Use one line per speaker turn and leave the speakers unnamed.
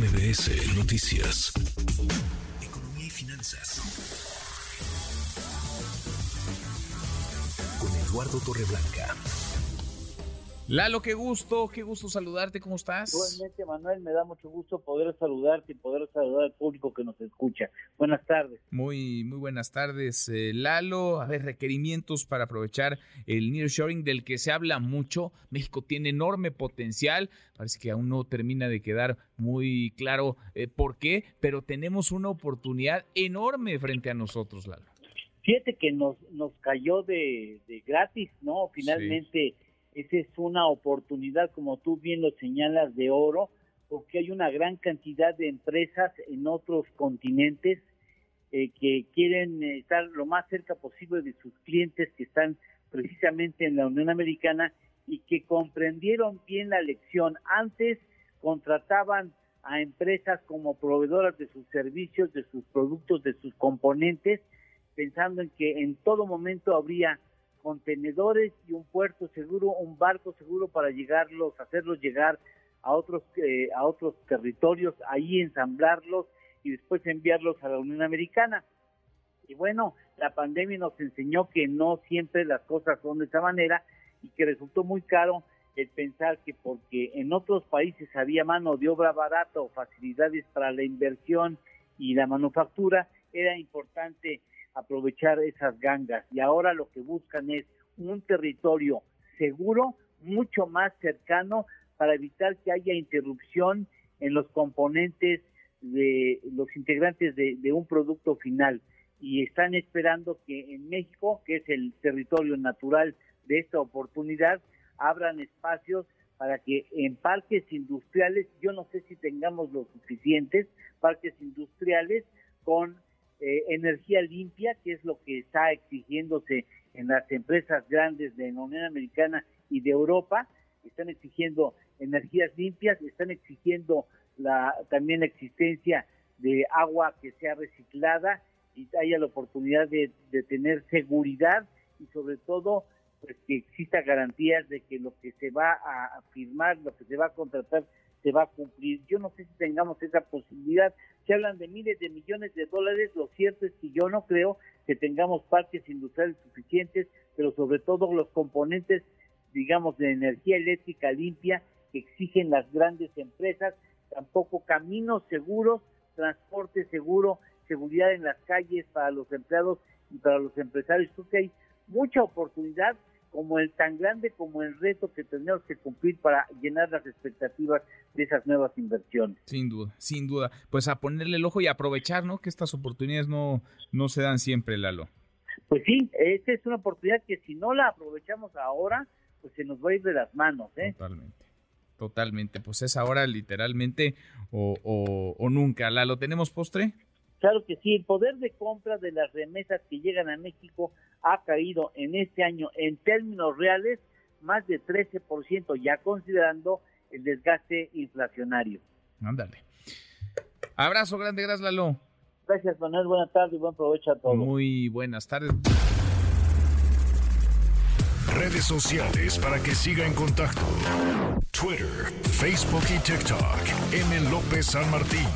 MBS Noticias. Economía y finanzas. Con Eduardo Torreblanca.
Lalo, qué gusto, qué gusto saludarte, ¿cómo estás?
Igualmente, Manuel, me da mucho gusto poder saludarte y poder saludar al público que nos escucha. Buenas tardes.
Muy, muy buenas tardes, eh, Lalo. A ver, requerimientos para aprovechar el nearshoring del que se habla mucho. México tiene enorme potencial. Parece que aún no termina de quedar muy claro eh, por qué, pero tenemos una oportunidad enorme frente a nosotros, Lalo.
Fíjate que nos, nos cayó de, de gratis, ¿no? Finalmente. Sí esa es una oportunidad, como tú bien lo señalas, de oro, porque hay una gran cantidad de empresas en otros continentes eh, que quieren estar lo más cerca posible de sus clientes que están precisamente en la Unión Americana y que comprendieron bien la lección. Antes contrataban a empresas como proveedoras de sus servicios, de sus productos, de sus componentes, pensando en que en todo momento habría contenedores y un puerto seguro, un barco seguro para llegarlos, hacerlos llegar a otros eh, a otros territorios, ahí ensamblarlos y después enviarlos a la Unión Americana. Y bueno, la pandemia nos enseñó que no siempre las cosas son de esa manera y que resultó muy caro el pensar que porque en otros países había mano de obra barata o facilidades para la inversión y la manufactura, era importante aprovechar esas gangas. Y ahora lo que buscan es un territorio seguro, mucho más cercano para evitar que haya interrupción en los componentes de los integrantes de, un producto final. Y están esperando que en México, que es el territorio natural de esta oportunidad, abran espacios para que en parques industriales, yo no sé si tengamos los suficientes parques industriales con eh, energía limpia, que es lo que está exigiéndose en las empresas grandes de la Unión Americana y de Europa, están exigiendo energías limpias, están exigiendo la, también la existencia de agua que sea reciclada y haya la oportunidad de, tener seguridad y sobre todo pues que exista garantías de que lo que se va a firmar, lo que se va a contratar se va a cumplir. Yo no sé si tengamos esa posibilidad. Se hablan de miles de millones de dólares. Lo cierto es que yo no creo que tengamos parques industriales suficientes, pero sobre todo los componentes, digamos, de energía eléctrica limpia que exigen las grandes empresas, tampoco caminos seguros, transporte seguro, seguridad en las calles para los empleados y para los empresarios. Creo que hay mucha oportunidad como el tan grande como el reto que tenemos que cumplir para llenar las expectativas de esas nuevas inversiones.
Sin duda, sin duda. Pues a ponerle el ojo y aprovechar, ¿no? Que estas oportunidades no, no se dan siempre, Lalo.
Pues sí, esta es una oportunidad que si no la aprovechamos ahora, pues se nos va a ir de las manos, ¿eh?
Totalmente. Totalmente, pues es ahora literalmente o, o, o nunca. ¿La lo tenemos postre?
Claro que sí, el poder de compra de las remesas que llegan a México ha caído en este año en términos reales más de 13%, ya considerando el desgaste inflacionario.
Ándale. Abrazo grande, gracias Lalo.
Gracias Manuel, buenas tardes y buen provecho a todos.
Muy buenas tardes.
Redes sociales para que siga en contacto: Twitter, Facebook y TikTok. M. López San Martín.